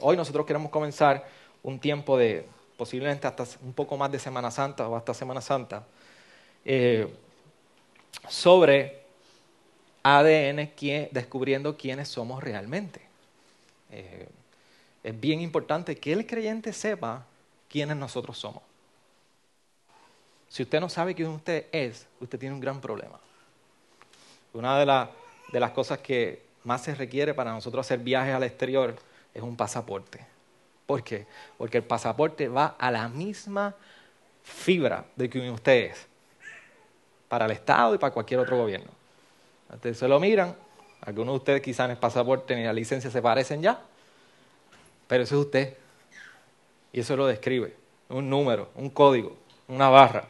hoy nosotros queremos comenzar un tiempo de posiblemente hasta un poco más de Semana Santa o hasta Semana Santa, eh, sobre ADN descubriendo quiénes somos realmente. Eh, es bien importante que el creyente sepa quiénes nosotros somos. Si usted no sabe quién usted es, usted tiene un gran problema. Una de, de las cosas que más se requiere para nosotros hacer viajes al exterior es un pasaporte. ¿Por qué? Porque el pasaporte va a la misma fibra de que usted es, para el Estado y para cualquier otro gobierno. Ustedes se lo miran, algunos de ustedes quizás en el pasaporte ni la licencia se parecen ya, pero eso es usted. Y eso lo describe, un número, un código, una barra.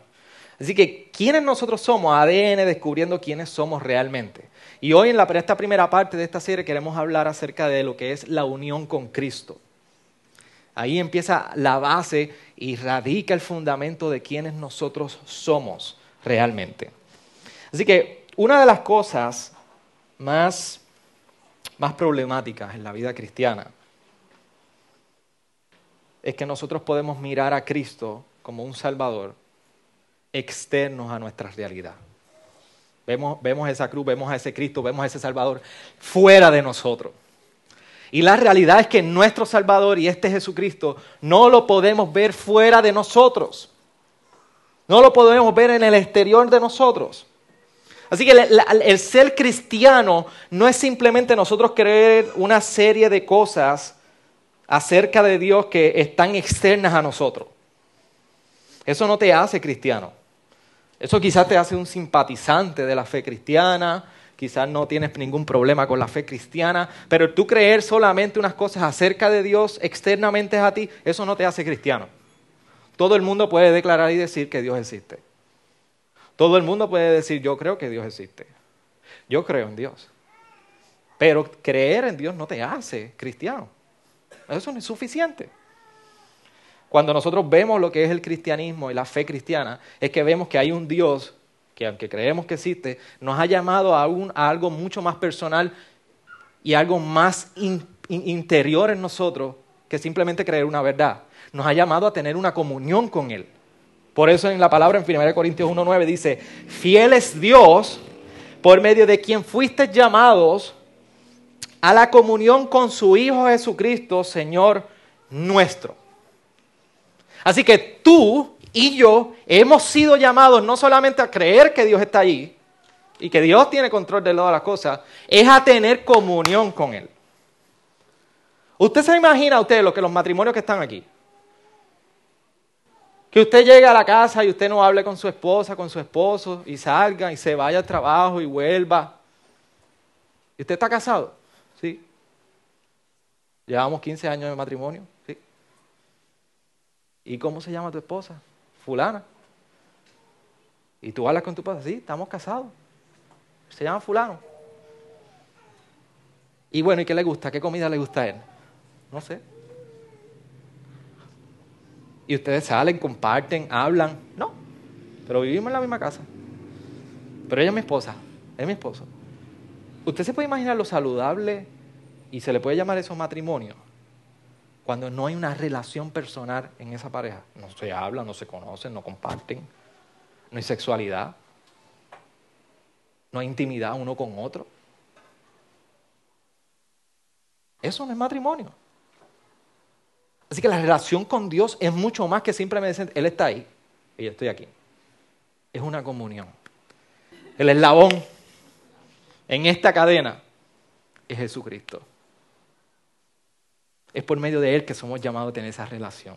Así que, ¿quiénes nosotros somos? ADN descubriendo quiénes somos realmente. Y hoy en la, esta primera parte de esta serie queremos hablar acerca de lo que es la unión con Cristo. Ahí empieza la base y radica el fundamento de quiénes nosotros somos realmente. Así que una de las cosas más, más problemáticas en la vida cristiana es que nosotros podemos mirar a Cristo como un Salvador externos a nuestra realidad. Vemos, vemos esa cruz, vemos a ese Cristo, vemos a ese Salvador fuera de nosotros. Y la realidad es que nuestro Salvador y este Jesucristo no lo podemos ver fuera de nosotros. No lo podemos ver en el exterior de nosotros. Así que el, ser cristiano no es simplemente nosotros creer una serie de cosas acerca de Dios que están externas a nosotros. Eso no te hace cristiano. Eso quizás te hace un simpatizante de la fe cristiana, quizás no tienes ningún problema con la fe cristiana, pero tú creer solamente unas cosas acerca de Dios externamente a ti, eso no te hace cristiano. Todo el mundo puede declarar y decir que Dios existe. Todo el mundo puede decir, yo creo que Dios existe. Yo creo en Dios. Pero creer en Dios no te hace cristiano. Eso no es suficiente. Cuando nosotros vemos lo que es el cristianismo y la fe cristiana, es que vemos que hay un Dios que aunque creemos que existe, nos ha llamado a, algo mucho más personal y algo más interior en nosotros que simplemente creer una verdad. Nos ha llamado a tener una comunión con Él. Por eso en la palabra en 1 Corintios 1.9 dice, fiel es Dios por medio de quien fuiste llamados a la comunión con su Hijo Jesucristo, Señor nuestro. Así que tú y yo hemos sido llamados no solamente a creer que Dios está allí y que Dios tiene control de todas las cosas, es a tener comunión con Él. Usted se imagina, usted, lo que los matrimonios que están aquí, que usted llegue a la casa y usted no hable con su esposa, con su esposo, y salga y se vaya al trabajo y vuelva. ¿Y usted está casado? Sí. Llevamos 15 años de matrimonio. Sí. ¿Y cómo se llama tu esposa? fulana. Y tú hablas con tu padre, sí, estamos casados. Se llama fulano. Y bueno, ¿y qué le gusta? ¿Qué comida le gusta a él? No sé. Y ustedes salen, comparten, hablan. No, pero vivimos en la misma casa. Pero ella es mi esposa, es mi esposo. ¿Usted se puede imaginar lo saludable y se le puede llamar eso matrimonio? Cuando no hay una relación personal en esa pareja. No se hablan, no se conocen, no comparten, no hay sexualidad, no hay intimidad uno con otro. Eso no es matrimonio. Así que la relación con Dios es mucho más que simplemente decir, Él está ahí y yo estoy aquí. Es una comunión. El eslabón en esta cadena es Jesucristo. Es por medio de Él que somos llamados a tener esa relación.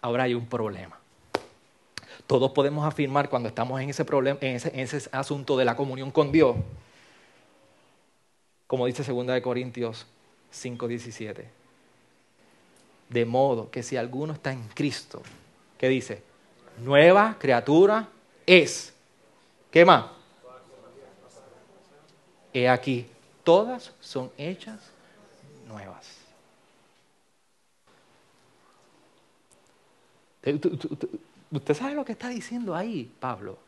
Ahora hay un problema. Todos podemos afirmar cuando estamos en ese, problema, en ese, asunto de la comunión con Dios, como dice 2 Corintios 5:17. De modo que si alguno está en Cristo, ¿qué dice? Nueva criatura es. ¿Qué más? He aquí, todas son hechas nuevas. ¿Usted sabe lo que está diciendo ahí, Pablo?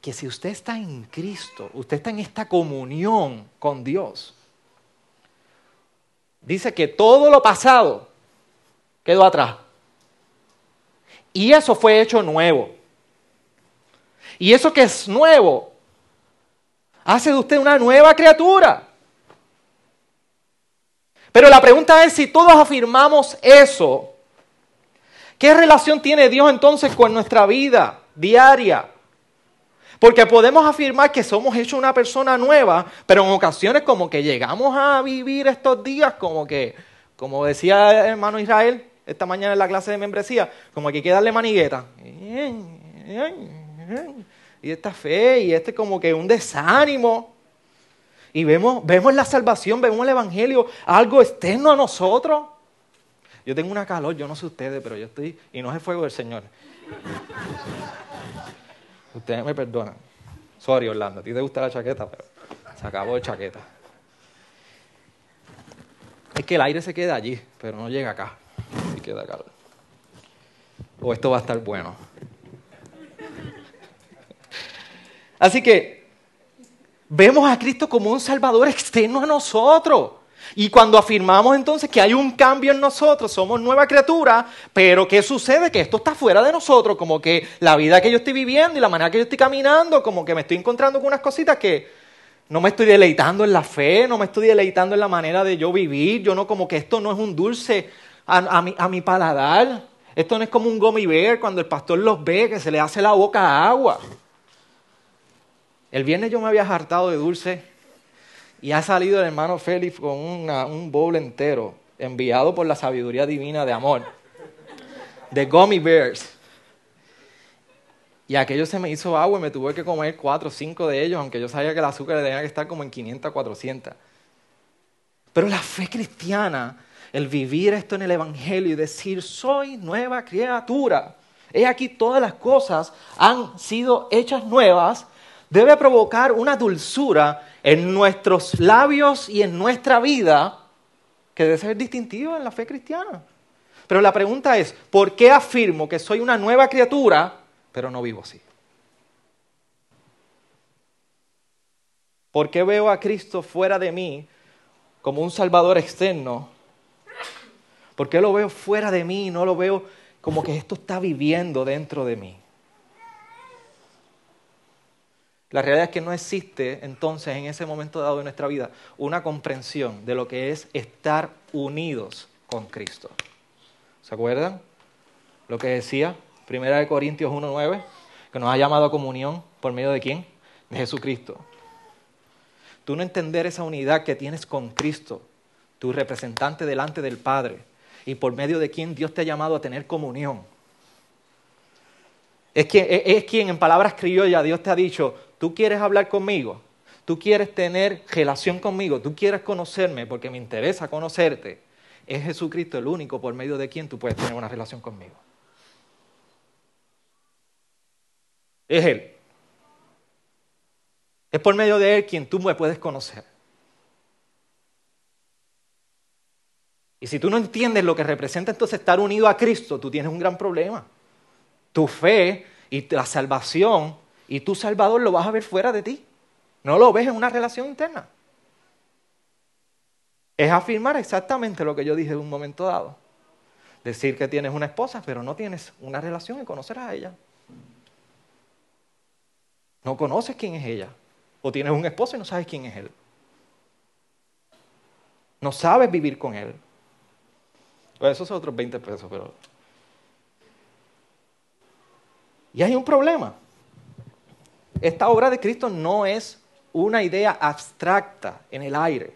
Que si usted está en Cristo, usted está en esta comunión con Dios, dice que todo lo pasado quedó atrás. Y eso fue hecho nuevo. Y eso que es nuevo hace de usted una nueva criatura. Pero la pregunta es si todos afirmamos eso, ¿qué relación tiene Dios entonces con nuestra vida diaria? Porque podemos afirmar que somos hechos una persona nueva, pero en ocasiones como que llegamos a vivir estos días como que, como decía el hermano Israel esta mañana en la clase de membresía, como que hay que darle manigueta. Y esta fe, y este como que un desánimo. Y vemos, vemos la salvación, vemos el Evangelio, algo externo a nosotros. Yo tengo una calor, yo no sé ustedes, pero yo estoy, y no es el fuego del Señor. Ustedes me perdonan. Sorry, Orlando, a ti te gusta la chaqueta, pero se acabó de chaqueta. Es que el aire se queda allí, pero no llega acá. Y queda acá. O esto va a estar bueno. Así que vemos a Cristo como un Salvador externo a nosotros. Y cuando afirmamos entonces que hay un cambio en nosotros, somos nueva criatura, pero ¿qué sucede? Que esto está fuera de nosotros, como que la vida que yo estoy viviendo y la manera que yo estoy caminando, como que me estoy encontrando con unas cositas que no me estoy deleitando en la fe, no me estoy deleitando en la manera de yo vivir, yo no como que esto no es un dulce a, mi, a mi paladar, esto no es como un gummy bear cuando el pastor los ve que se le hace la boca agua. El viernes yo me había hartado de dulce y ha salido el hermano Félix con un bowl entero, enviado por la sabiduría divina de amor, de gummy bears. Y aquello se me hizo agua y me tuve que comer cuatro o cinco de ellos, aunque yo sabía que el azúcar tenía que estar como en 500, 400. Pero la fe cristiana, el vivir esto en el Evangelio y decir, soy nueva criatura. He aquí todas las cosas han sido hechas nuevas, debe provocar una dulzura en nuestros labios y en nuestra vida que debe ser distintivo en la fe cristiana. Pero la pregunta es, ¿por qué afirmo que soy una nueva criatura, pero no vivo así? ¿Por qué veo a Cristo fuera de mí como un Salvador externo? ¿Por qué lo veo fuera de mí y no lo veo como que esto está viviendo dentro de mí? La realidad es que no existe entonces en ese momento dado de nuestra vida una comprensión de lo que es estar unidos con Cristo. ¿Se acuerdan? Lo que decía Primera de Corintios 1.9, que nos ha llamado a comunión por medio de quién? De Jesucristo. Tú no entender esa unidad que tienes con Cristo, tu representante delante del Padre, y por medio de quien Dios te ha llamado a tener comunión. Es quien, es quien en palabras criollas Dios te ha dicho, tú quieres hablar conmigo, tú quieres tener relación conmigo, tú quieres conocerme porque me interesa conocerte, es Jesucristo el único por medio de quien tú puedes tener una relación conmigo. Es Él. Es por medio de Él quien tú me puedes conocer. Y si tú no entiendes lo que representa entonces estar unido a Cristo, tú tienes un gran problema. Tu fe y la salvación y tu Salvador lo vas a ver fuera de ti. No lo ves en una relación interna. Es afirmar exactamente lo que yo dije en un momento dado. Decir que tienes una esposa, pero no tienes una relación y conocer a ella. No conoces quién es ella. O tienes un esposo y no sabes quién es él. No sabes vivir con él. Pues esos son otros 20 pesos, pero... Y hay un problema esta obra de Cristo no es una idea abstracta en el aire.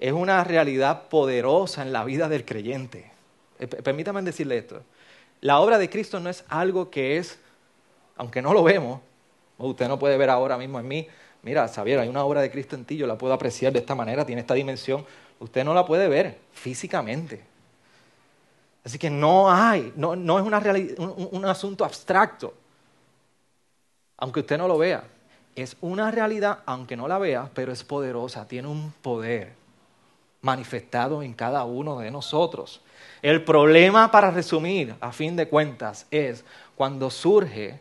Es una realidad poderosa en la vida del creyente. Eh, permítame decirle esto. La obra de Cristo no es algo que es, aunque no lo vemos, usted no puede ver ahora mismo en mí, mira, Xavier, hay una obra de Cristo en ti, yo la puedo apreciar de esta manera, tiene esta dimensión. Usted no la puede ver físicamente. Así que no hay, no, es una un asunto abstracto aunque usted no lo vea. Es una realidad, aunque no la vea, pero es poderosa, tiene un poder manifestado en cada uno de nosotros. El problema, para resumir, a fin de cuentas, es cuando surge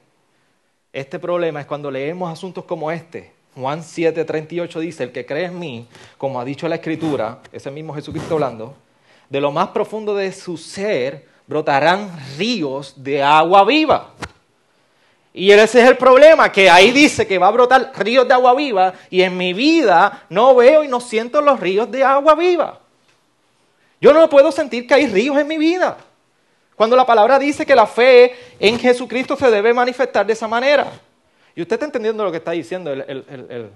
este problema, es cuando leemos asuntos como este, Juan 7:38 dice, el que cree en mí, como ha dicho la escritura, ese mismo Jesucristo hablando, de lo más profundo de su ser brotarán ríos de agua viva. Y ese es el problema, que ahí dice que va a brotar ríos de agua viva y en mi vida no veo y no siento los ríos de agua viva. Yo no puedo sentir que hay ríos en mi vida. Cuando la palabra dice que la fe en Jesucristo se debe manifestar de esa manera. Y usted está entendiendo lo que está diciendo el,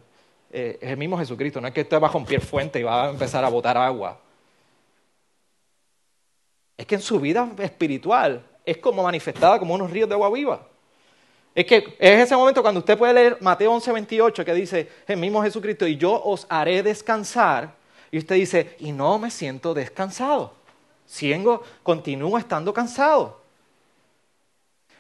eh, el mismo Jesucristo. No es que usted va a romper fuente y va a empezar a botar agua. Es que en su vida espiritual es como manifestada como unos ríos de agua viva. Es que es ese momento cuando usted puede leer Mateo 11, 28 que dice el mismo Jesucristo, y yo os haré descansar. Y usted dice, y no me siento descansado. Sigo, continúo estando cansado.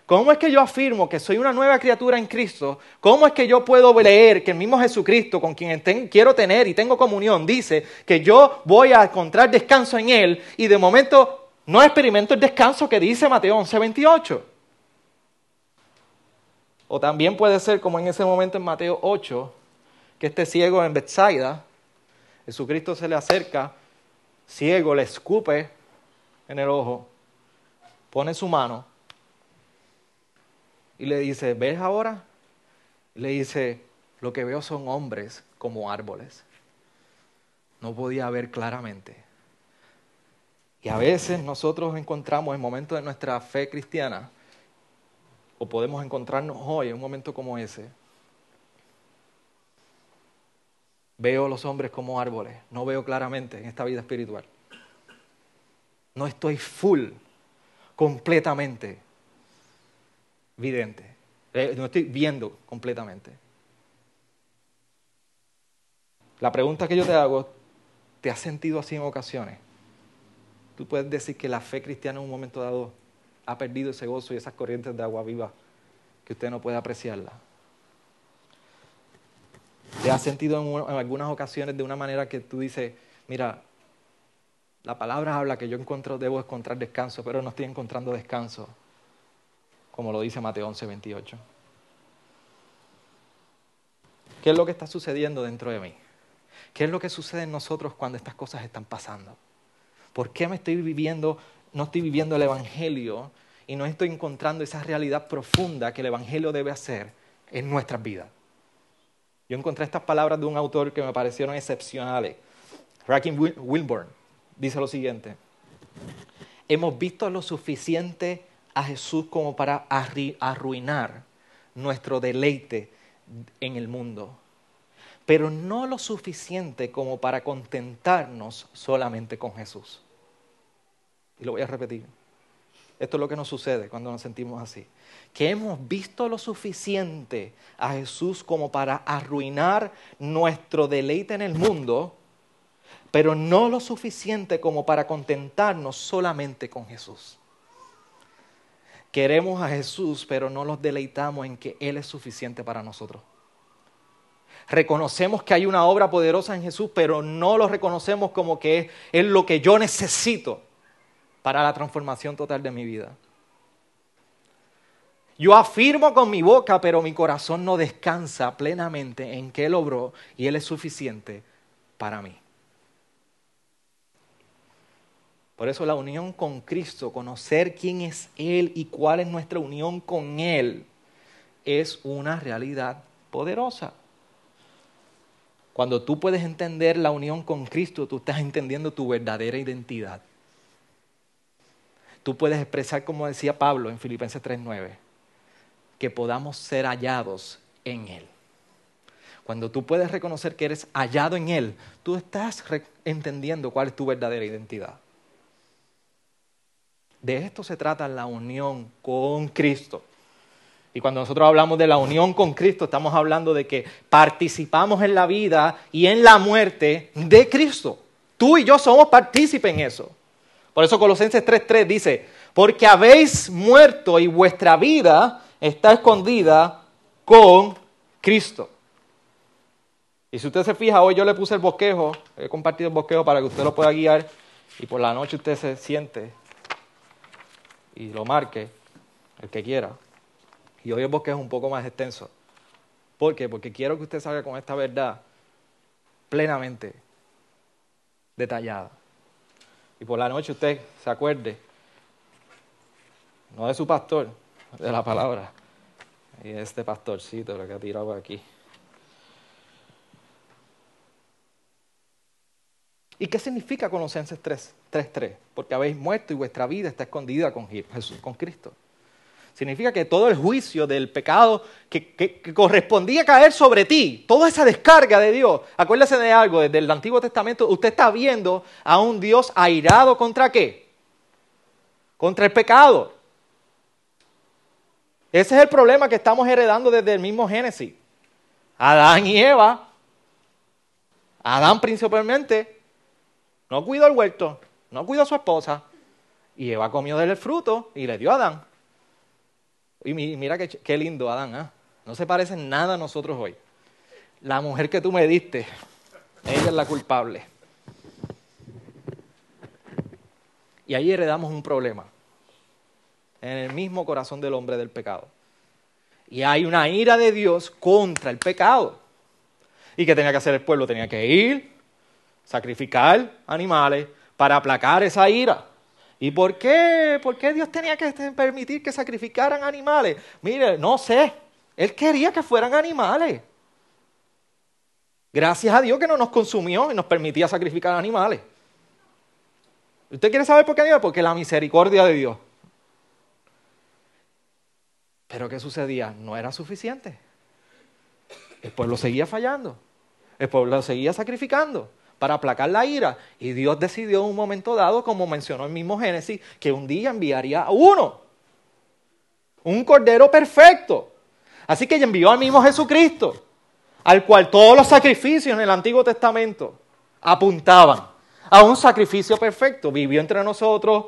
¿Cómo es que yo afirmo que soy una nueva criatura en Cristo? ¿Cómo es que yo puedo leer que el mismo Jesucristo, con quien quiero tener y tengo comunión, dice que yo voy a encontrar descanso en Él y de momento no experimento el descanso que dice Mateo 11, 28? O también puede ser como en ese momento en Mateo 8, que este ciego en Bethsaida, Jesucristo se le acerca, ciego, le escupe en el ojo, pone su mano y le dice, ¿ves ahora? le dice, lo que veo son hombres como árboles. No podía ver claramente. Y a veces nosotros encontramos en momentos de nuestra fe cristiana o podemos encontrarnos hoy en un momento como ese. Veo los hombres como árboles, no veo claramente en esta vida espiritual. No estoy full, completamente vidente. Eh, no estoy viendo completamente. La pregunta que yo te hago, ¿te has sentido así en ocasiones? Tú puedes decir que la fe cristiana en un momento dado ha perdido ese gozo y esas corrientes de agua viva que usted no puede apreciarla. ¿Te has sentido en, algunas ocasiones de una manera que tú dices, mira, la palabra habla que yo encuentro, debo encontrar descanso, pero no estoy encontrando descanso, como lo dice Mateo 11, 28. ¿Qué es lo que está sucediendo dentro de mí? ¿Qué es lo que sucede en nosotros cuando estas cosas están pasando? ¿Por qué me estoy viviendo no estoy viviendo el Evangelio y no estoy encontrando esa realidad profunda que el Evangelio debe hacer en nuestras vidas. Yo encontré estas palabras de un autor que me parecieron excepcionales. Racking Wilburn dice lo siguiente. Hemos visto lo suficiente a Jesús como para arruinar nuestro deleite en el mundo, pero no lo suficiente como para contentarnos solamente con Jesús. Y lo voy a repetir. Esto es lo que nos sucede cuando nos sentimos así. Que hemos visto lo suficiente a Jesús como para arruinar nuestro deleite en el mundo, pero no lo suficiente como para contentarnos solamente con Jesús. Queremos a Jesús, pero no nos deleitamos en que Él es suficiente para nosotros. Reconocemos que hay una obra poderosa en Jesús, pero no lo reconocemos como que es lo que yo necesito para la transformación total de mi vida. Yo afirmo con mi boca, pero mi corazón no descansa plenamente en que Él obró y Él es suficiente para mí. Por eso la unión con Cristo, conocer quién es Él y cuál es nuestra unión con Él, es una realidad poderosa. Cuando tú puedes entender la unión con Cristo, tú estás entendiendo tu verdadera identidad tú puedes expresar, como decía Pablo en Filipenses 3:9, que podamos ser hallados en Él. Cuando tú puedes reconocer que eres hallado en Él, tú estás entendiendo cuál es tu verdadera identidad. De esto se trata la unión con Cristo. Y cuando nosotros hablamos de la unión con Cristo, estamos hablando de que participamos en la vida y en la muerte de Cristo. Tú y yo somos partícipes en eso. Por eso Colosenses 3.3 dice, porque habéis muerto y vuestra vida está escondida con Cristo. Y si usted se fija, hoy yo le puse el bosquejo, he compartido el bosquejo para que usted lo pueda guiar y por la noche usted se siente y lo marque, el que quiera. Y hoy el bosquejo es un poco más extenso. ¿Por qué? Porque quiero que usted salga con esta verdad plenamente detallada. Y por la noche usted se acuerde, no de su pastor, de la palabra, y de este pastorcito lo que ha tirado aquí. ¿Y qué significa Colosenses 3.3? Porque habéis muerto y vuestra vida está escondida con Jesús, con Cristo. Significa que todo el juicio del pecado que, correspondía caer sobre ti, toda esa descarga de Dios, acuérdese de algo, desde el Antiguo Testamento, usted está viendo a un Dios airado contra qué? Contra el pecado. Ese es el problema que estamos heredando desde el mismo Génesis. Adán y Eva, Adán principalmente, no cuidó el huerto, no cuidó a su esposa, y Eva comió del fruto y le dio a Adán. Y mira qué, lindo, Adán. ¿ah? No se parece en nada a nosotros hoy. La mujer que tú me diste, ella es la culpable. Y ahí heredamos un problema. En el mismo corazón del hombre del pecado. Y hay una ira de Dios contra el pecado. ¿Y qué tenía que hacer el pueblo? Tenía que ir, sacrificar animales para aplacar esa ira. ¿Y por qué? ¿Por qué Dios tenía que permitir que sacrificaran animales? Mire, no sé. Él quería que fueran animales. Gracias a Dios que no nos consumió y nos permitía sacrificar animales. ¿Usted quiere saber por qué? Porque la misericordia de Dios. Pero ¿qué sucedía? No era suficiente. El pueblo seguía fallando. El pueblo seguía sacrificando para aplacar la ira. Y Dios decidió en un momento dado, como mencionó el mismo Génesis, que un día enviaría a uno. Un cordero perfecto. Así que envió al mismo Jesucristo, al cual todos los sacrificios en el Antiguo Testamento apuntaban a un sacrificio perfecto. Vivió entre nosotros,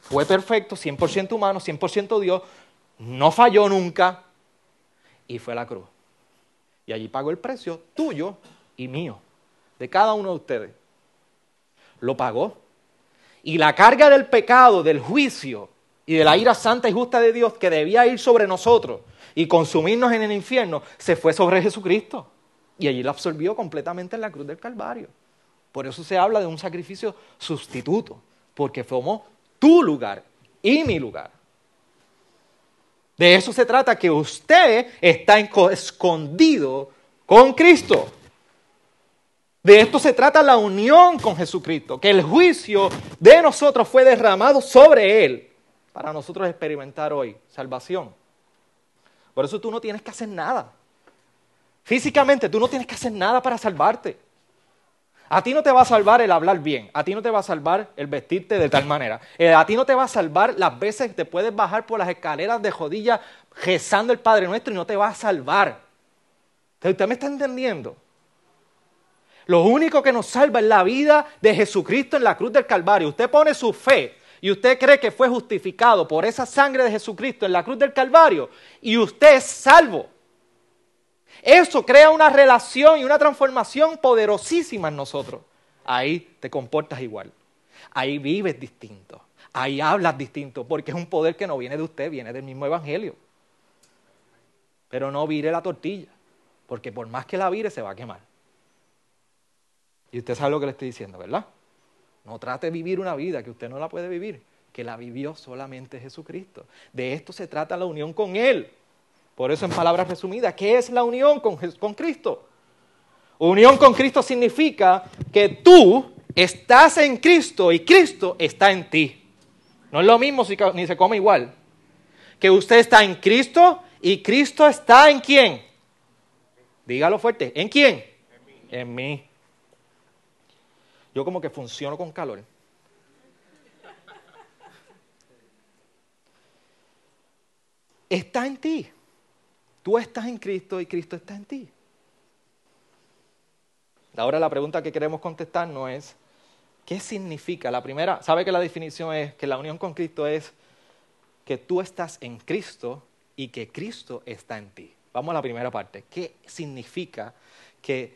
fue perfecto, 100% humano, 100% Dios, no falló nunca y fue a la cruz. Y allí pagó el precio tuyo y mío de cada uno de ustedes. Lo pagó. Y la carga del pecado, del juicio y de la ira santa y justa de Dios que debía ir sobre nosotros y consumirnos en el infierno, se fue sobre Jesucristo. Y allí lo absorbió completamente en la cruz del Calvario. Por eso se habla de un sacrificio sustituto, porque tomó tu lugar y mi lugar. De eso se trata, que usted está escondido con Cristo. De esto se trata la unión con Jesucristo, que el juicio de nosotros fue derramado sobre Él para nosotros experimentar hoy salvación. Por eso tú no tienes que hacer nada. Físicamente tú no tienes que hacer nada para salvarte. A ti no te va a salvar el hablar bien, a ti no te va a salvar el vestirte de tal manera, eh, a ti no te va a salvar las veces que te puedes bajar por las escaleras de jodilla rezando el Padre Nuestro y no te va a salvar. ¿Usted me está entendiendo? Lo único que nos salva es la vida de Jesucristo en la cruz del Calvario. Usted pone su fe y usted cree que fue justificado por esa sangre de Jesucristo en la cruz del Calvario y usted es salvo. Eso crea una relación y una transformación poderosísima en nosotros. Ahí te comportas igual. Ahí vives distinto. Ahí hablas distinto, porque es un poder que no viene de usted, viene del mismo Evangelio. Pero no vire la tortilla, porque por más que la vire se va a quemar. Y usted sabe lo que le estoy diciendo, ¿verdad? No trate de vivir una vida que usted no la puede vivir, que la vivió solamente Jesucristo. De esto se trata la unión con Él. Por eso, en palabras resumidas, ¿qué es la unión con, con Cristo? Unión con Cristo significa que tú estás en Cristo y Cristo está en ti. No es lo mismo ni se come igual. Que usted está en Cristo y Cristo está en quién. Dígalo fuerte. ¿En quién? En mí. En mí. Yo como que funciono con calor. Está en ti. Tú estás en Cristo y Cristo está en ti. Ahora la pregunta que queremos contestar no es, ¿qué significa? La primera, ¿sabe que la definición es que la unión con Cristo es que tú estás en Cristo y que Cristo está en ti? Vamos a la primera parte. ¿Qué significa que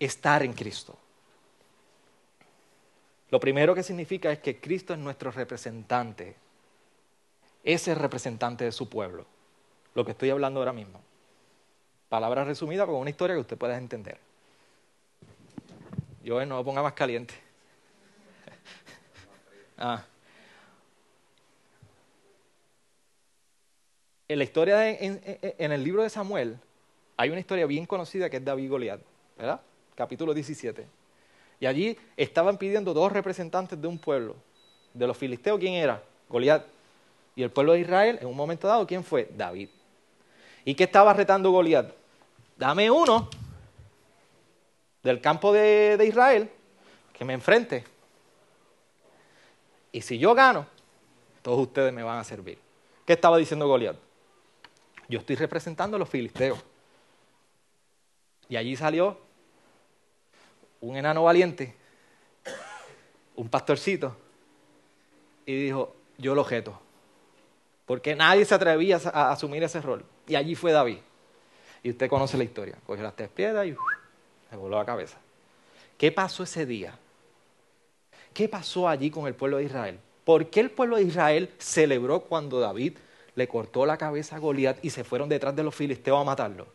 estar en Cristo? Lo primero que significa es que Cristo es nuestro representante. Es el representante de su pueblo. Lo que estoy hablando ahora mismo. Palabra resumida con una historia que usted pueda entender. Yo no lo ponga más caliente. ah. En la historia, en, el libro de Samuel, hay una historia bien conocida que es David Goliat, ¿verdad? Capítulo 17. Y allí estaban pidiendo dos representantes de un pueblo. De los filisteos, ¿quién era? Goliat. Y el pueblo de Israel, en un momento dado, ¿quién fue? David. ¿Y qué estaba retando Goliat? Dame uno del campo de, de Israel que me enfrente. Y si yo gano, todos ustedes me van a servir. ¿Qué estaba diciendo Goliat? Yo estoy representando a los filisteos. Y allí salió un enano valiente, un pastorcito, y dijo, yo lo objeto. Porque nadie se atrevía a asumir ese rol. Y allí fue David. Y usted conoce la historia. Cogió las tres piedras y se voló la cabeza. ¿Qué pasó ese día? ¿Qué pasó allí con el pueblo de Israel? ¿Por qué el pueblo de Israel celebró cuando David le cortó la cabeza a Goliat y se fueron detrás de los filisteos a matarlo?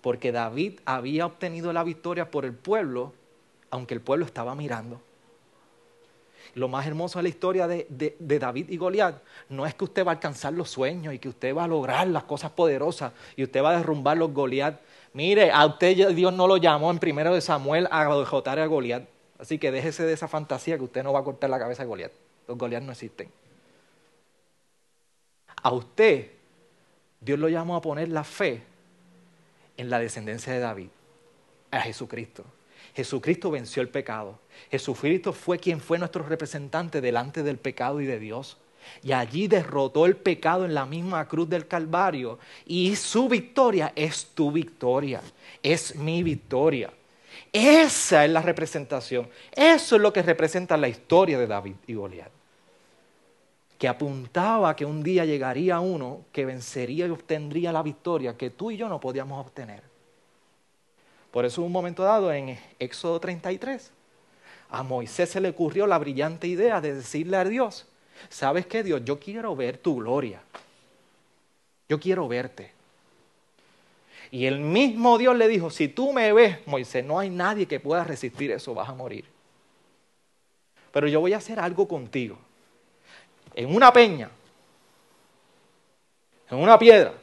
Porque David había obtenido la victoria por el pueblo, aunque el pueblo estaba mirando. Lo más hermoso de la historia de, David y Goliat no es que usted va a alcanzar los sueños y que usted va a lograr las cosas poderosas y usted va a derrumbar los Goliat. Mire, a usted Dios no lo llamó en primero de Samuel a derrotar a Goliat. Así que déjese de esa fantasía que usted no va a cortar la cabeza a Goliat. Los Goliat no existen. A usted, Dios lo llamó a poner la fe en la descendencia de David, a Jesucristo. Jesucristo venció el pecado. Jesucristo fue quien fue nuestro representante delante del pecado y de Dios. Y allí derrotó el pecado en la misma cruz del Calvario. Y su victoria es tu victoria, es mi victoria. Esa es la representación. Eso es lo que representa la historia de David y Goliat. Que apuntaba que un día llegaría uno que vencería y obtendría la victoria que tú y yo no podíamos obtener. Por eso en un momento dado en Éxodo 33, a Moisés se le ocurrió la brillante idea de decirle a Dios, ¿sabes qué Dios? Yo quiero ver tu gloria. Yo quiero verte. Y el mismo Dios le dijo, si tú me ves, Moisés, no hay nadie que pueda resistir eso, vas a morir. Pero yo voy a hacer algo contigo. En una peña, en una piedra,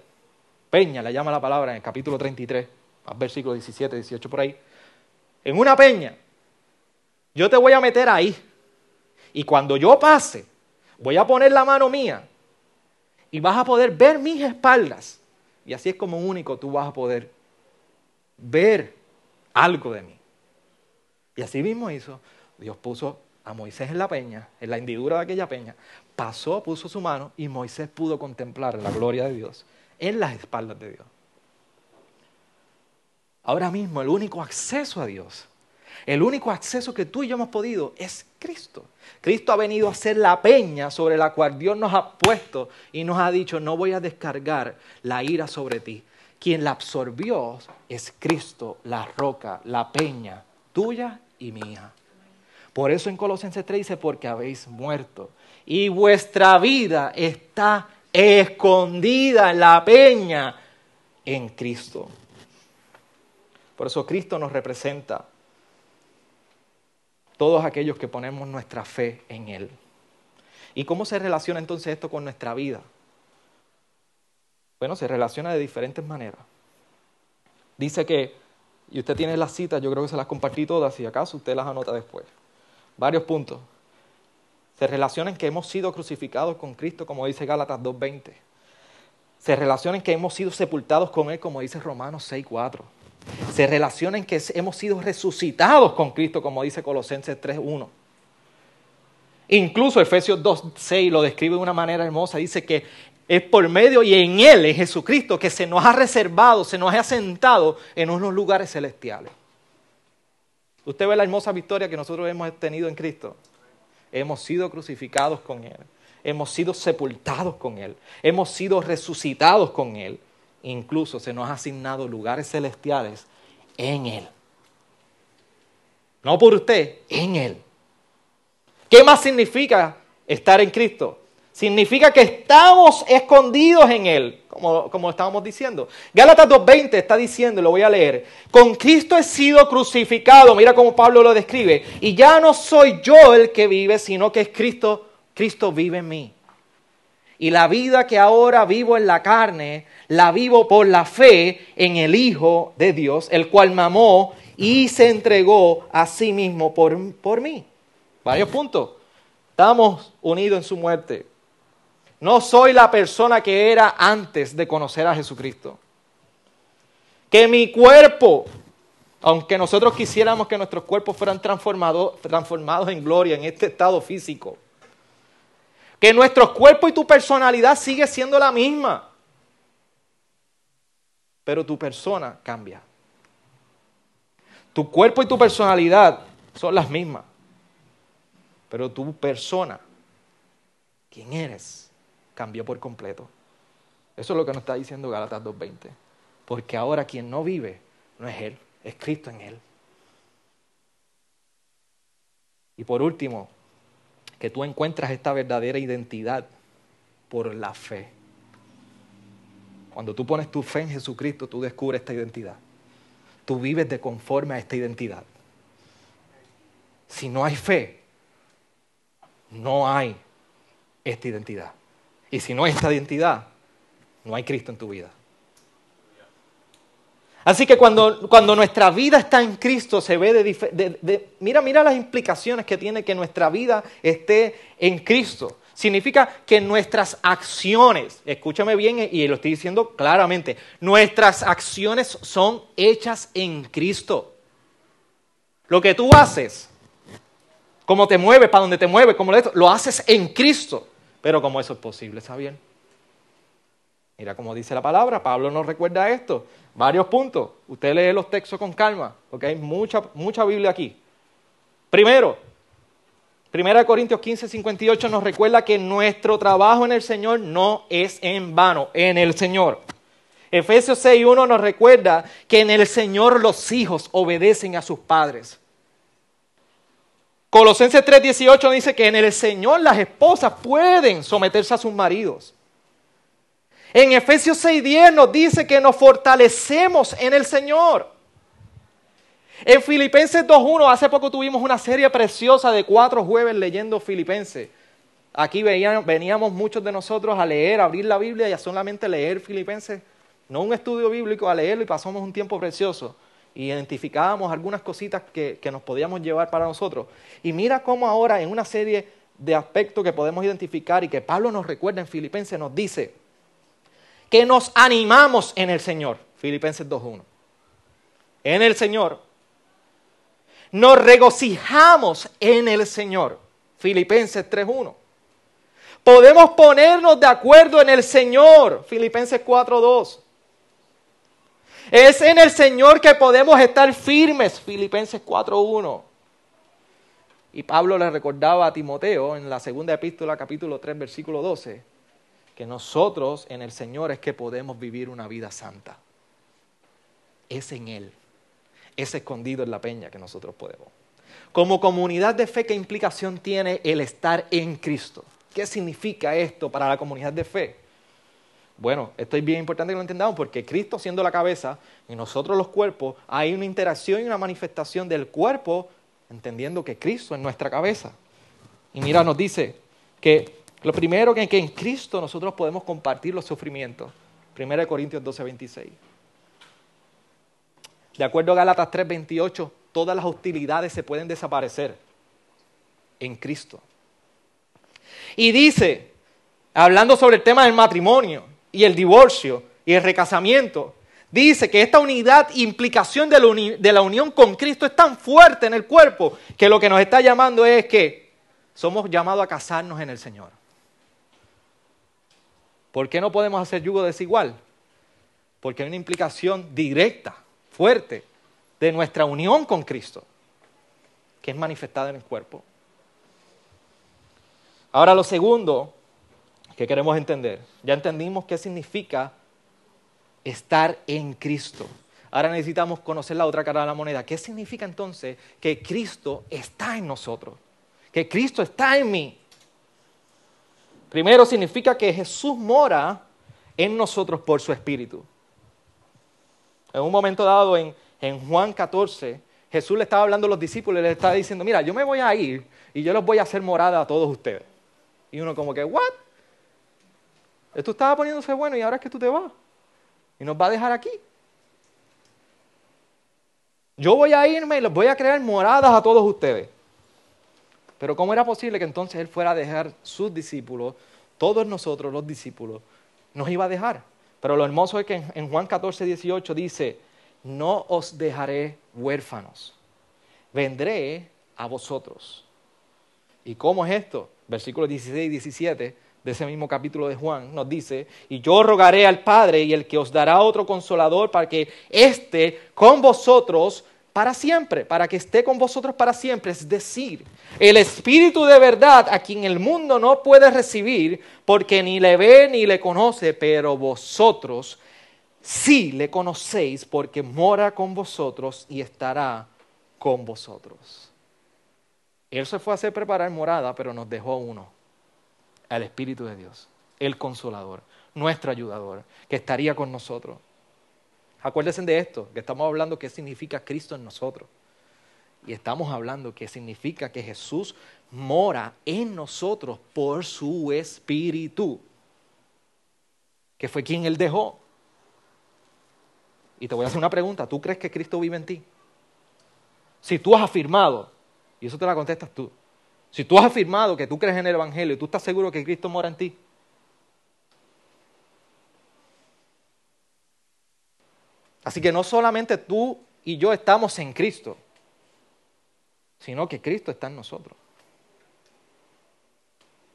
peña le llama la palabra en el capítulo 33, versículo 17, 18 por ahí, en una peña, yo te voy a meter ahí. Y cuando yo pase, voy a poner la mano mía y vas a poder ver mis espaldas. Y así es como único tú vas a poder ver algo de mí. Y así mismo hizo. Dios puso a Moisés en la peña, en la hendidura de aquella peña, pasó, puso su mano y Moisés pudo contemplar la gloria de Dios en las espaldas de Dios. Ahora mismo el único acceso a Dios, el único acceso que tú y yo hemos podido es Cristo. Cristo ha venido a ser la peña sobre la cual Dios nos ha puesto y nos ha dicho, no voy a descargar la ira sobre ti. Quien la absorbió es Cristo, la roca, la peña, tuya y mía. Por eso en Colosenses 3 dice, porque habéis muerto y vuestra vida está escondida en la peña en Cristo. Por eso Cristo nos representa todos aquellos que ponemos nuestra fe en Él. ¿Y cómo se relaciona entonces esto con nuestra vida? Bueno, se relaciona de diferentes maneras. Dice que, y usted tiene las citas, yo creo que se las compartí todas, si acaso usted las anota después. Varios puntos. Se relacionan que hemos sido crucificados con Cristo, como dice Gálatas 2.20. Se relacionan que hemos sido sepultados con Él, como dice Romanos 6.4 se relaciona en que hemos sido resucitados con Cristo, como dice Colosenses 3.1. Incluso Efesios 2.6 lo describe de una manera hermosa. Dice que es por medio y en Él, en Jesucristo, que se nos ha reservado, se nos ha sentado en unos lugares celestiales. Usted ve la hermosa victoria que nosotros hemos tenido en Cristo. Hemos sido crucificados con Él. Hemos sido sepultados con Él. Hemos sido resucitados con Él incluso se nos ha asignado lugares celestiales en Él. No por usted, en Él. ¿Qué más significa estar en Cristo? Significa que estamos escondidos en Él, como, como estábamos diciendo. Gálatas 2.20 está diciendo, lo voy a leer, con Cristo he sido crucificado, mira cómo Pablo lo describe, y ya no soy yo el que vive, sino que es Cristo, Cristo vive en mí. Y la vida que ahora vivo en la carne, la vivo por la fe en el Hijo de Dios, el cual me amó y se entregó a sí mismo por, por mí. Varios puntos. Estamos unidos en su muerte. No soy la persona que era antes de conocer a Jesucristo. Que mi cuerpo, aunque nosotros quisiéramos que nuestros cuerpos fueran transformados, transformados en gloria en este estado físico, que nuestros cuerpos y tu personalidad sigue siendo la misma, pero tu persona cambia. Tu cuerpo y tu personalidad son las mismas, pero tu persona, ¿quién eres? cambió por completo. Eso es lo que nos está diciendo Gálatas 2.20. Porque ahora quien no vive no es Él, es Cristo en Él. Y por último, que tú encuentras esta verdadera identidad por la fe. Cuando tú pones tu fe en Jesucristo, tú descubres esta identidad. Tú vives de conforme a esta identidad. Si no hay fe, no hay esta identidad. Y si no hay esta identidad, no hay Cristo en tu vida. Así que cuando, cuando nuestra vida está en Cristo, se ve de, Mira, mira las implicaciones que tiene que nuestra vida esté en Cristo. Significa que nuestras acciones, escúchame bien y lo estoy diciendo claramente, nuestras acciones son hechas en Cristo. Lo que tú haces, cómo te mueves, para donde te mueves, como lo, lo haces en Cristo. Pero ¿cómo eso es posible, bien? Mira cómo dice la palabra, Pablo nos recuerda esto. Varios puntos. Usted lee los textos con calma, porque hay mucha, mucha Biblia aquí. Primero, 1 Corintios 15, 58 nos recuerda que nuestro trabajo en el Señor no es en vano, en el Señor. Efesios 6, 1 nos recuerda que en el Señor los hijos obedecen a sus padres. Colosenses 3:18 dice que en el Señor las esposas pueden someterse a sus maridos. En Efesios 6:10 nos dice que nos fortalecemos en el Señor. En Filipenses 2.1, hace poco tuvimos una serie preciosa de cuatro jueves leyendo Filipenses. Aquí veníamos muchos de nosotros a leer, a abrir la Biblia y a solamente leer Filipenses, no un estudio bíblico, a leerlo y pasamos un tiempo precioso identificábamos algunas cositas que, nos podíamos llevar para nosotros. Y mira cómo ahora en una serie de aspectos que podemos identificar y que Pablo nos recuerda en Filipenses, nos dice que nos animamos en el Señor. Filipenses 2.1. En el Señor. Nos regocijamos en el Señor. Filipenses 3.1. Podemos ponernos de acuerdo en el Señor. Filipenses 4.2. Es en el Señor que podemos estar firmes, Filipenses 4.1. Y Pablo le recordaba a Timoteo en la segunda epístola, capítulo 3, versículo 12, que nosotros en el Señor es que podemos vivir una vida santa. Es en Él, es escondido en la peña que nosotros podemos. Como comunidad de fe, ¿qué implicación tiene el estar en Cristo? ¿Qué significa esto para la comunidad de fe? Bueno, esto es bien importante que lo entendamos porque Cristo siendo la cabeza y nosotros los cuerpos, hay una interacción y una manifestación del cuerpo entendiendo que Cristo es nuestra cabeza. Y mira, nos dice que lo primero que, que en Cristo nosotros podemos compartir los sufrimientos. 1 Corintios 12, 26. De acuerdo a Gálatas 3, 28, todas las hostilidades se pueden desaparecer en Cristo. Y dice, hablando sobre el tema del matrimonio, y el divorcio y el recasamiento, dice que esta unidad, implicación de la, de la unión con Cristo es tan fuerte en el cuerpo que lo que nos está llamando es que somos llamados a casarnos en el Señor. ¿Por qué no podemos hacer yugo desigual? Porque hay una implicación directa, fuerte, de nuestra unión con Cristo, que es manifestada en el cuerpo. Ahora lo segundo ¿Qué queremos entender? Ya entendimos qué significa estar en Cristo. Ahora necesitamos conocer la otra cara de la moneda. ¿Qué significa entonces que Cristo está en nosotros? Que Cristo está en mí. Primero significa que Jesús mora en nosotros por su Espíritu. En un momento dado en, en Juan 14, Jesús le estaba hablando a los discípulos y les estaba diciendo, mira, yo me voy a ir y yo los voy a hacer morada a todos ustedes. Y uno como que, ¿what? Esto estaba poniéndose bueno y ahora es que tú te vas. Y nos va a dejar aquí. Yo voy a irme y les voy a crear moradas a todos ustedes. Pero ¿cómo era posible que entonces Él fuera a dejar sus discípulos, todos nosotros los discípulos, nos iba a dejar? Pero lo hermoso es que en Juan 14, 18 dice, no os dejaré huérfanos, vendré a vosotros. ¿Y cómo es esto? Versículos 16 y 17 de ese mismo capítulo de Juan nos dice, y yo rogaré al Padre y el que os dará otro consolador para que esté con vosotros para siempre, para que esté con vosotros para siempre. Es decir, el Espíritu de verdad a quien el mundo no puede recibir porque ni le ve ni le conoce, pero vosotros sí le conocéis porque mora con vosotros y estará con vosotros. Él se fue a hacer preparar morada, pero nos dejó uno, el Espíritu de Dios, el consolador, nuestro ayudador, que estaría con nosotros. Acuérdense de esto, que estamos hablando qué significa Cristo en nosotros. Y estamos hablando que significa que Jesús mora en nosotros por su Espíritu, que fue quien Él dejó. Y te voy a hacer una pregunta, ¿tú crees que Cristo vive en ti? Si tú has afirmado, y eso te la contestas tú, si tú has afirmado que tú crees en el Evangelio y tú estás seguro que Cristo mora en ti, Así que no solamente tú y yo estamos en Cristo, sino que Cristo está en nosotros.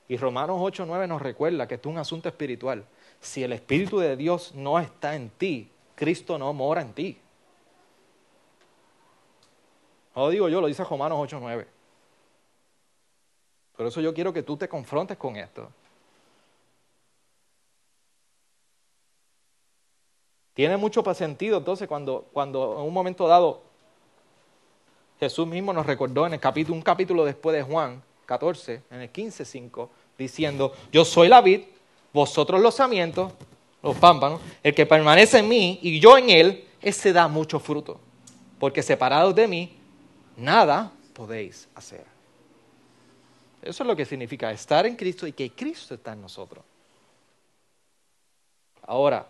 Y Romanos 8:9 nos recuerda que esto es un asunto espiritual. Si el Espíritu de Dios no está en ti, Cristo no mora en ti. No lo digo yo, lo dice Romanos 8:9. Por eso yo quiero que tú te confrontes con esto. Tiene mucho sentido entonces cuando, cuando en un momento dado Jesús mismo nos recordó en el capítulo, un capítulo después de Juan 14, en el 15.5, diciendo, yo soy la vid, vosotros los samientos, los pámpanos, el que permanece en mí y yo en él, ese da mucho fruto, porque separados de mí, nada podéis hacer. Eso es lo que significa estar en Cristo y que Cristo está en nosotros. Ahora,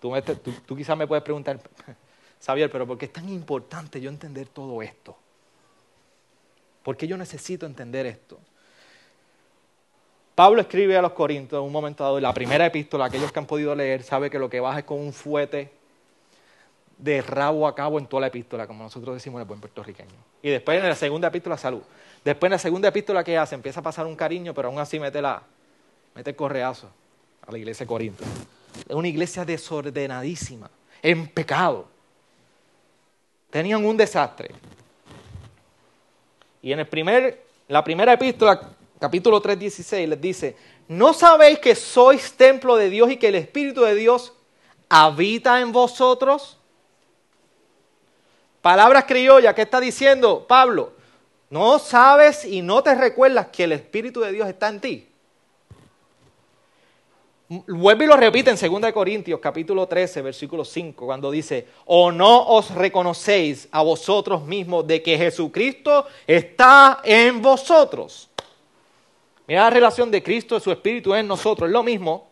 Tú, quizás me puedes preguntar, Xavier, pero ¿por qué es tan importante yo entender todo esto? ¿Por qué yo necesito entender esto? Pablo escribe a los Corintios en un momento dado, la primera epístola, aquellos que han podido leer, sabe que lo que baja es con un fuete de rabo a cabo en toda la epístola, como nosotros decimos en el buen puertorriqueño. Y después en la segunda epístola, salud. Después en la segunda epístola, ¿qué hace? Empieza a pasar un cariño, pero aún así mete, la, mete el correazo a la iglesia de Corinto. Una iglesia desordenadísima, en pecado. Tenían un desastre. Y en el primer, la primera epístola, capítulo 3, 16, les dice, ¿no sabéis que sois templo de Dios y que el Espíritu de Dios habita en vosotros? Palabras criollas, ¿qué está diciendo Pablo? ¿No sabes y no te recuerdas que el Espíritu de Dios está en ti? Vuelve y lo repite en 2 Corintios capítulo 13, versículo 5, cuando dice, o no os reconocéis a vosotros mismos de que Jesucristo está en vosotros. Mira la relación de Cristo y su Espíritu en nosotros, es lo mismo.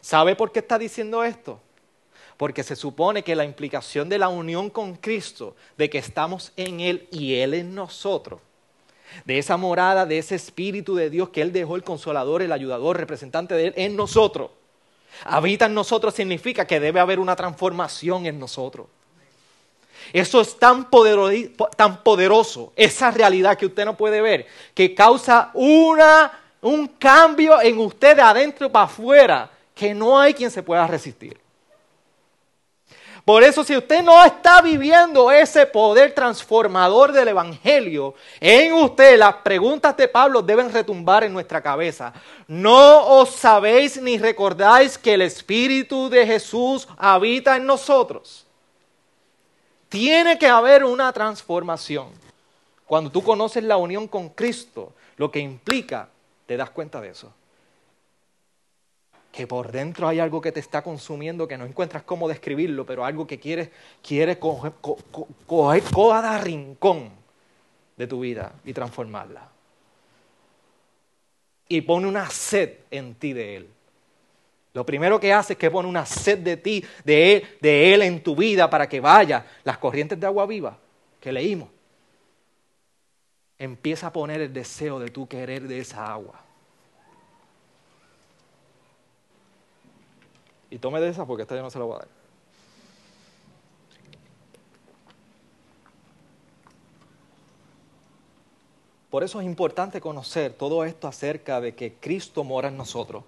¿Sabe por qué está diciendo esto? Porque se supone que la implicación de la unión con Cristo, de que estamos en Él y Él en nosotros, de esa morada, de ese Espíritu de Dios que Él dejó el consolador, el ayudador, representante de Él en nosotros. Habita en nosotros significa que debe haber una transformación en nosotros. Eso es tan poderoso, tan poderoso, esa realidad que usted no puede ver, que causa una, un cambio en usted de adentro para afuera, que no hay quien se pueda resistir. Por eso si usted no está viviendo ese poder transformador del Evangelio en usted, las preguntas de Pablo deben retumbar en nuestra cabeza. ¿No os sabéis ni recordáis que el Espíritu de Jesús habita en nosotros? Tiene que haber una transformación. Cuando tú conoces la unión con Cristo, lo que implica, te das cuenta de eso. Que por dentro hay algo que te está consumiendo, que no encuentras cómo describirlo, pero algo que quieres, quiere coger, coger cada rincón de tu vida y transformarla. Y pone una sed en ti de Él. Lo primero que hace es que pone una sed de ti, de él, de él en tu vida para que vaya las corrientes de agua viva que leímos. Empieza a poner el deseo de tu querer de esa agua. Y tome de esa porque esta ya no se la voy a dar. Por eso es importante conocer todo esto acerca de que Cristo mora en nosotros,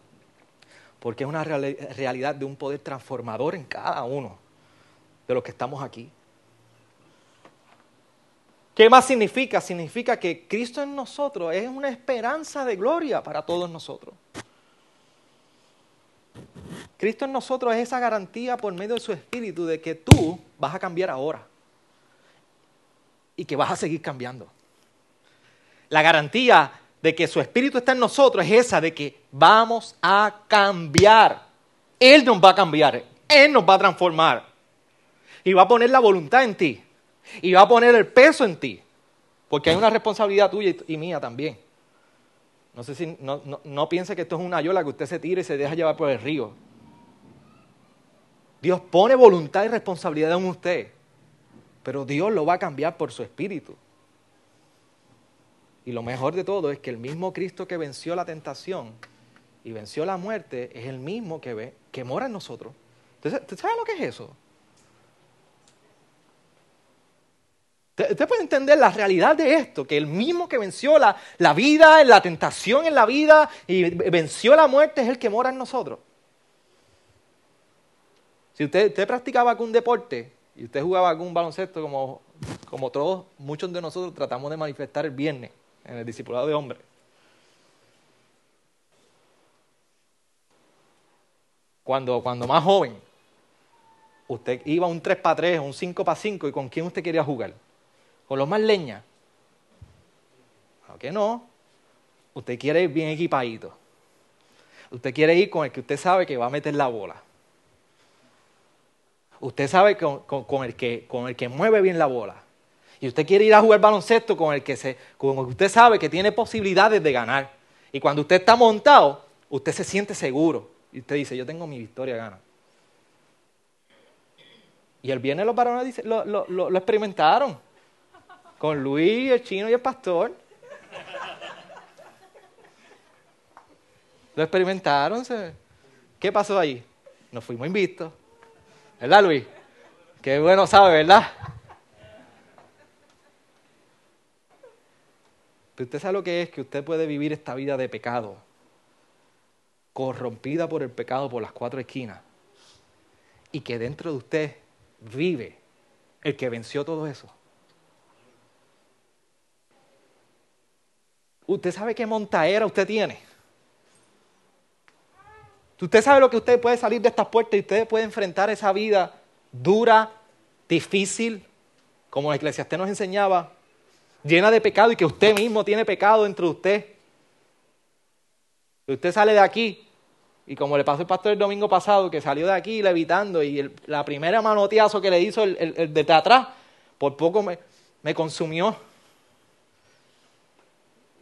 porque es una realidad de un poder transformador en cada uno de los que estamos aquí. ¿Qué más significa? Significa que Cristo en nosotros es una esperanza de gloria para todos nosotros. Cristo en nosotros es esa garantía por medio de su Espíritu de que tú vas a cambiar ahora y que vas a seguir cambiando. La garantía de que su Espíritu está en nosotros es esa de que vamos a cambiar. Él nos va a cambiar, Él nos va a transformar y va a poner la voluntad en ti y va a poner el peso en ti, porque hay una responsabilidad tuya y mía también. No sé si no, no piense que esto es una yola que usted se tira y se deja llevar por el río. Dios pone voluntad y responsabilidad en usted, pero Dios lo va a cambiar por su espíritu. Y lo mejor de todo es que el mismo Cristo que venció la tentación y venció la muerte es el mismo que, ve, que mora en nosotros. ¿Usted sabe lo que es eso? Usted puede entender la realidad de esto, que el mismo que venció la, la vida, la tentación en la vida y venció la muerte es el que mora en nosotros. Si usted, practicaba algún deporte y usted jugaba algún baloncesto como, como todos, muchos de nosotros tratamos de manifestar el viernes en el discipulado de hombres. Cuando, cuando más joven, usted iba un 3 para 3, un 5 para 5, ¿y con quién usted quería jugar? ¿Con los más leña? ¿Por qué no? Usted quiere ir bien equipadito. Usted quiere ir con el que usted sabe que va a meter la bola usted sabe con, el que, con el que mueve bien la bola. Y usted quiere ir a jugar baloncesto con el que se, usted sabe que tiene posibilidades de ganar. Y cuando usted está montado, usted se siente seguro. Y usted dice, yo tengo mi victoria gana. Y el viernes los varones lo, lo, lo, lo experimentaron. Con Luis, el chino y el pastor. Lo experimentaron. ¿Qué pasó ahí? Nos fuimos invistos. ¿Verdad, Luis? Qué bueno sabe, ¿verdad? Pero usted sabe lo que es que usted puede vivir esta vida de pecado, corrompida por el pecado por las cuatro esquinas, y que dentro de usted vive el que venció todo eso. ¿Usted sabe qué montaera usted tiene? Usted sabe lo que usted puede salir de estas puertas y usted puede enfrentar esa vida dura, difícil, como la Eclesiastés nos enseñaba, llena de pecado y que usted mismo tiene pecado dentro de usted. Y usted sale de aquí y como le pasó al pastor el domingo pasado, que salió de aquí levitando y la primera manoteazo que le hizo el, el, de atrás, por poco me, me consumió.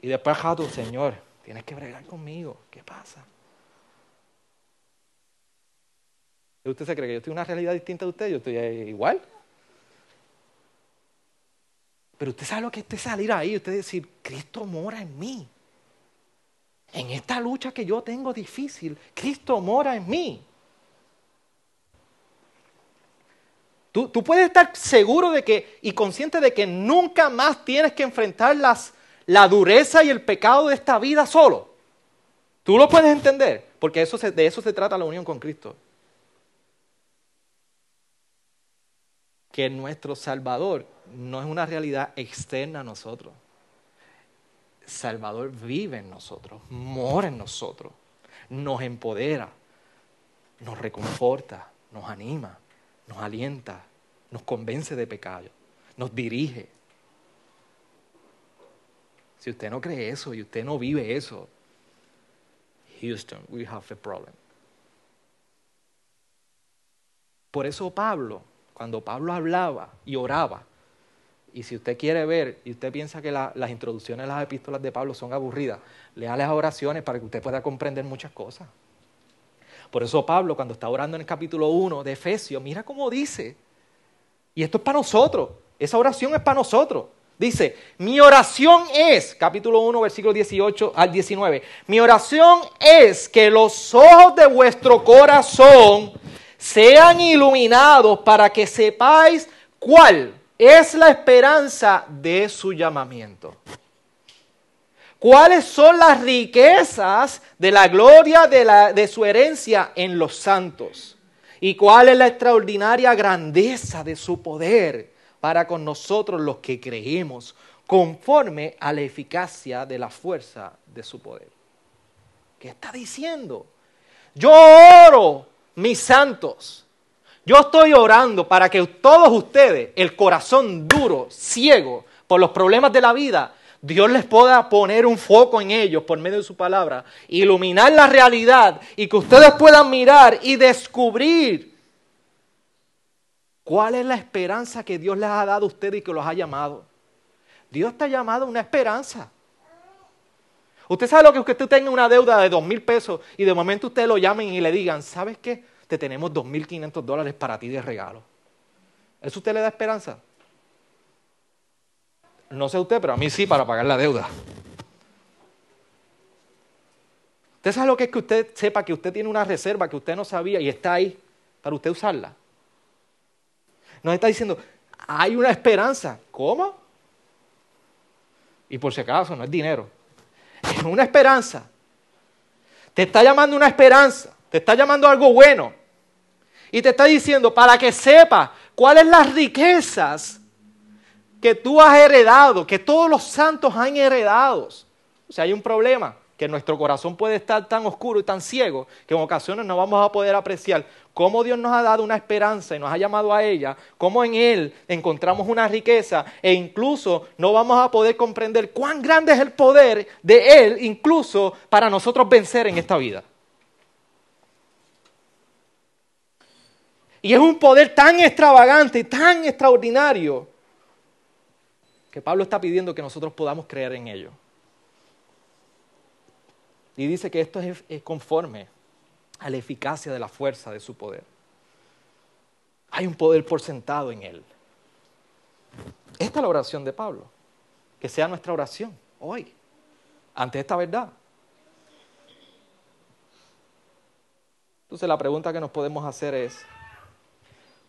Y después, jato, Señor, tienes que bregar conmigo. ¿Qué pasa? ¿Usted se cree que yo estoy en una realidad distinta de usted? Yo estoy igual. Pero usted sabe lo que es salir ahí, usted decir, Cristo mora en mí. En esta lucha que yo tengo difícil, Cristo mora en mí. Tú, puedes estar seguro de que y consciente de que nunca más tienes que enfrentar las, la dureza y el pecado de esta vida solo. Tú lo puedes entender, porque de eso se trata la unión con Cristo. Que nuestro Salvador no es una realidad externa a nosotros. Salvador vive en nosotros, mora en nosotros, nos empodera, nos reconforta, nos anima, nos alienta, nos convence de pecado, nos dirige. Si usted no cree eso y usted no vive eso, Houston, we have a problem. Por eso Pablo, cuando Pablo hablaba y oraba, y si usted quiere ver y usted piensa que las introducciones a las epístolas de Pablo son aburridas, lea las oraciones para que usted pueda comprender muchas cosas. Por eso Pablo, cuando está orando en el capítulo 1 de Efesios, mira cómo dice. Y esto es para nosotros. Esa oración es para nosotros. Dice, mi oración es, capítulo 1, versículo 18 al 19, mi oración es que los ojos de vuestro corazón sean iluminados para que sepáis cuál es la esperanza de su llamamiento. ¿Cuáles son las riquezas de la gloria de, de, su herencia en los santos? ¿Y cuál es la extraordinaria grandeza de su poder para con nosotros los que creemos, conforme a la eficacia de la fuerza de su poder? ¿Qué está diciendo? Yo oro, mis santos, yo estoy orando para que todos ustedes, el corazón duro, ciego por los problemas de la vida, Dios les pueda poner un foco en ellos por medio de su palabra, iluminar la realidad y que ustedes puedan mirar y descubrir cuál es la esperanza que Dios les ha dado a ustedes y que los ha llamado. Dios te ha llamado una esperanza. Usted sabe lo que usted tenga una deuda de dos mil pesos y de momento ustedes lo llamen y le digan, ¿sabes qué? te tenemos 2.500 dólares para ti de regalo. ¿Eso usted le da esperanza? No sé usted, pero a mí sí para pagar la deuda. ¿Usted sabe lo que es que usted sepa que usted tiene una reserva que usted no sabía y está ahí para usted usarla? Nos está diciendo, hay una esperanza. ¿Cómo? Y por si acaso, no es dinero. Es una esperanza. Te está llamando una esperanza. Te está llamando algo bueno. Y te está diciendo para que sepa cuáles las riquezas que tú has heredado, que todos los santos han heredado. O sea, hay un problema, que nuestro corazón puede estar tan oscuro y tan ciego que en ocasiones no vamos a poder apreciar cómo Dios nos ha dado una esperanza y nos ha llamado a ella, cómo en Él encontramos una riqueza e incluso no vamos a poder comprender cuán grande es el poder de Él incluso para nosotros vencer en esta vida. Y es un poder tan extravagante, tan extraordinario, que Pablo está pidiendo que nosotros podamos creer en ello. Y dice que esto es, conforme a la eficacia de la fuerza de su poder. Hay un poder por sentado en él. Esta es la oración de Pablo. Que sea nuestra oración hoy, ante esta verdad. Entonces la pregunta que nos podemos hacer es,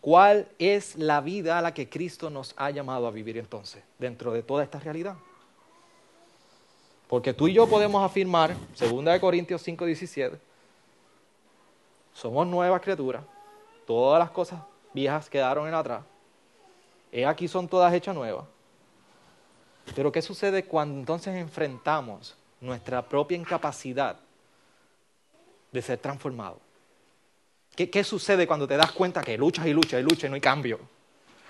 ¿Cuál es la vida a la que Cristo nos ha llamado a vivir entonces, dentro de toda esta realidad? Porque tú y yo podemos afirmar, 2 Corintios 5, 17, somos nuevas criaturas, todas las cosas viejas quedaron en atrás, he aquí son todas hechas nuevas. Pero ¿qué sucede cuando entonces enfrentamos nuestra propia incapacidad de ser transformados? ¿Qué, sucede cuando te das cuenta que luchas y luchas y luchas y no hay cambio?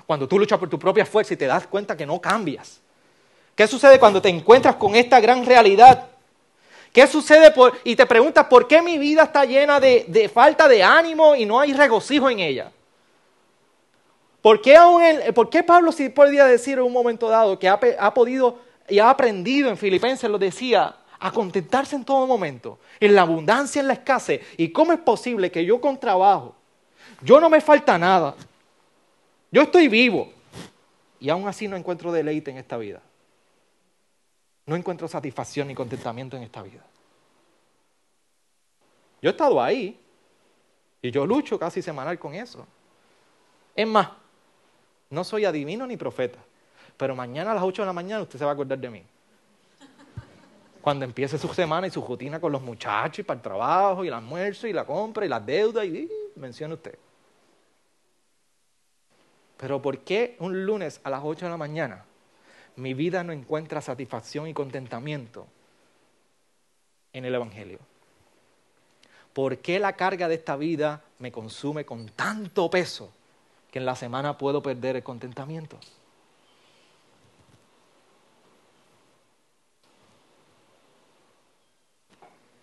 Cuando tú luchas por tu propia fuerza y te das cuenta que no cambias. ¿Qué sucede cuando te encuentras con esta gran realidad? ¿Qué sucede y te preguntas por qué mi vida está llena de, falta de ánimo y no hay regocijo en ella? ¿Por qué, aún ¿por qué Pablo sí podía decir en un momento dado que ha, ha podido y ha aprendido en Filipenses, lo decía, a contentarse en todo momento, en la abundancia, en la escasez. ¿Y cómo es posible que yo con trabajo, yo no me falta nada, yo estoy vivo y aún así no encuentro deleite en esta vida? No encuentro satisfacción ni contentamiento en esta vida. Yo he estado ahí y yo lucho casi semanal con eso. Es más, no soy adivino ni profeta, pero mañana a las 8 de la mañana usted se va a acordar de mí cuando empiece su semana y su rutina con los muchachos y para el trabajo y el almuerzo y la compra y las deudas y, mencione usted. Pero ¿por qué un lunes a las 8 de la mañana mi vida no encuentra satisfacción y contentamiento en el Evangelio? ¿Por qué la carga de esta vida me consume con tanto peso que en la semana puedo perder el contentamiento?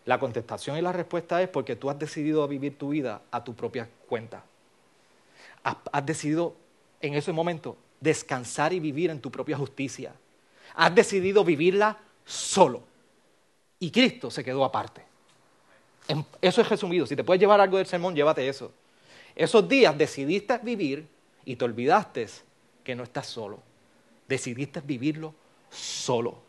La contestación y la respuesta es porque tú has decidido vivir tu vida a tu propia cuenta. Has, decidido en ese momento descansar y vivir en tu propia justicia. Has decidido vivirla solo. Y Cristo se quedó aparte. Eso es resumido. Si te puedes llevar algo del sermón, llévate eso. Esos días decidiste vivir y te olvidaste que no estás solo. Decidiste vivirlo solo.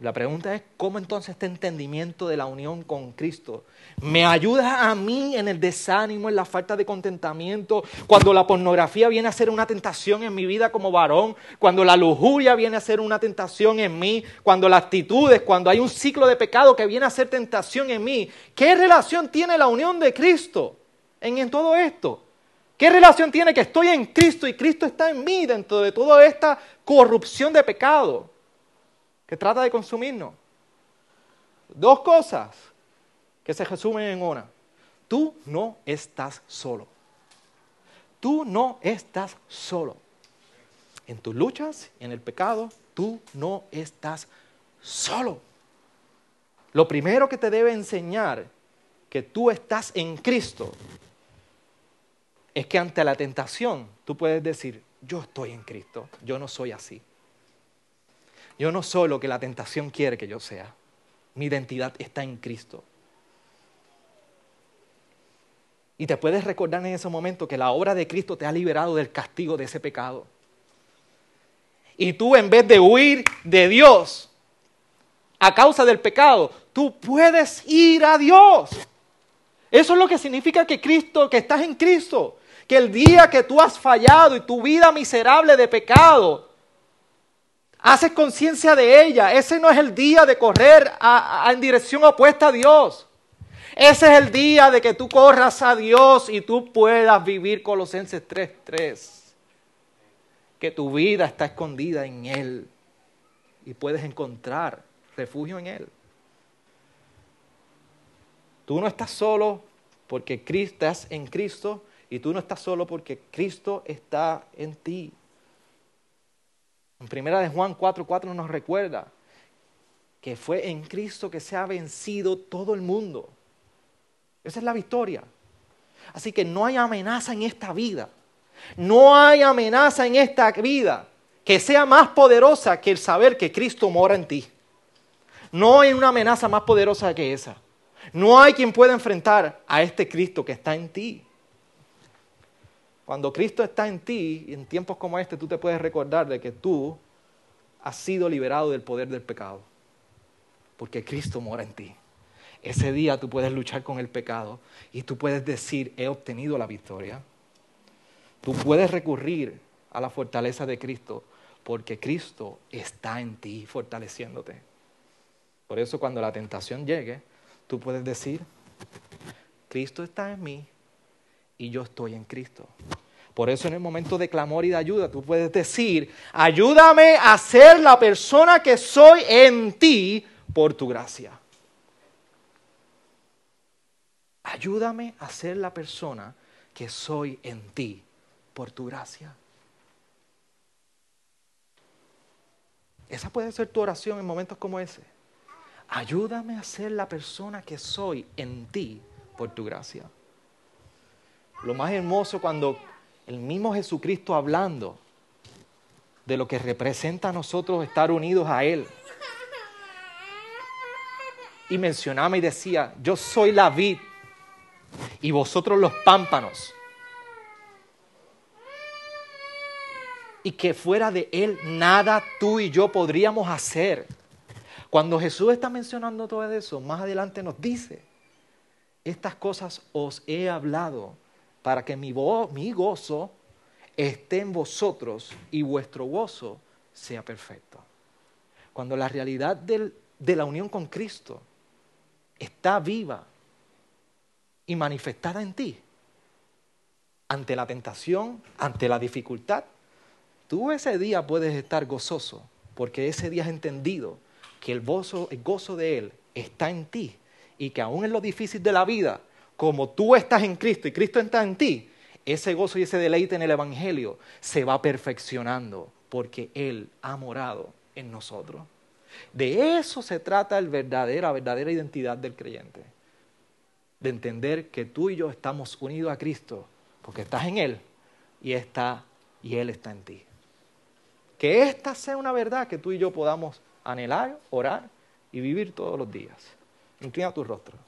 La pregunta es, ¿cómo entonces este entendimiento de la unión con Cristo me ayuda a mí en el desánimo, en la falta de contentamiento, cuando la pornografía viene a ser una tentación en mi vida como varón, cuando la lujuria viene a ser una tentación en mí, cuando las actitudes, cuando hay un ciclo de pecado que viene a ser tentación en mí? ¿Qué relación tiene la unión de Cristo en, en todo esto? ¿Qué relación tiene que estoy en Cristo y Cristo está en mí dentro de toda esta corrupción de pecado? Que trata de consumirnos. Dos cosas que se resumen en una. Tú no estás solo. Tú no estás solo. En tus luchas, en el pecado, tú no estás solo. Lo primero que te debe enseñar que tú estás en Cristo es que ante la tentación tú puedes decir, yo estoy en Cristo, yo no soy así. Yo no soy lo que la tentación quiere que yo sea. Mi identidad está en Cristo. Y te puedes recordar en ese momento que la obra de Cristo te ha liberado del castigo de ese pecado. Y tú en vez de huir de Dios a causa del pecado, tú puedes ir a Dios. Eso es lo que significa que Cristo, que estás en Cristo. Que el día que tú has fallado y tu vida miserable de pecado, Haces conciencia de ella. Ese no es el día de correr en dirección opuesta a Dios. Ese es el día de que tú corras a Dios y tú puedas vivir Colosenses 3:3. Que tu vida está escondida en Él y puedes encontrar refugio en Él. Tú no estás solo porque Cristo estás en Cristo y tú no estás solo porque Cristo está en ti. En primera de Juan 4:4 nos recuerda que fue en Cristo que se ha vencido todo el mundo. Esa es la victoria. Así que no hay amenaza en esta vida. No hay amenaza en esta vida que sea más poderosa que el saber que Cristo mora en ti. No hay una amenaza más poderosa que esa. No hay quien pueda enfrentar a este Cristo que está en ti. Cuando Cristo está en ti, en tiempos como este, tú te puedes recordar de que tú has sido liberado del poder del pecado. Porque Cristo mora en ti. Ese día tú puedes luchar con el pecado y tú puedes decir, he obtenido la victoria. Tú puedes recurrir a la fortaleza de Cristo porque Cristo está en ti fortaleciéndote. Por eso cuando la tentación llegue, tú puedes decir, Cristo está en mí y yo estoy en Cristo. Por eso en el momento de clamor y de ayuda tú puedes decir, ayúdame a ser la persona que soy en ti por tu gracia. Ayúdame a ser la persona que soy en ti por tu gracia. Esa puede ser tu oración en momentos como ese. Ayúdame a ser la persona que soy en ti por tu gracia. Lo más hermoso cuando el mismo Jesucristo hablando de lo que representa a nosotros estar unidos a Él. Y mencionaba y decía, yo soy la vid y vosotros los pámpanos. Y que fuera de Él nada tú y yo podríamos hacer. Cuando Jesús está mencionando todo eso, más adelante nos dice, estas cosas os he hablado para que mi, gozo esté en vosotros y vuestro gozo sea perfecto. Cuando la realidad de la unión con Cristo está viva y manifestada en ti, ante la tentación, ante la dificultad, tú ese día puedes estar gozoso, porque ese día has entendido que el gozo, el gozo de Él está en ti y que aún en lo difícil de la vida, como tú estás en Cristo y Cristo está en ti, ese gozo y ese deleite en el Evangelio se va perfeccionando porque Él ha morado en nosotros. De eso se trata el verdadera, verdadera identidad del creyente. de entender que tú y yo estamos unidos a Cristo, porque estás en Él y, está, y Él está en ti. Que esta sea una verdad que tú y yo podamos anhelar, orar y vivir todos los días. Inclina tu rostro.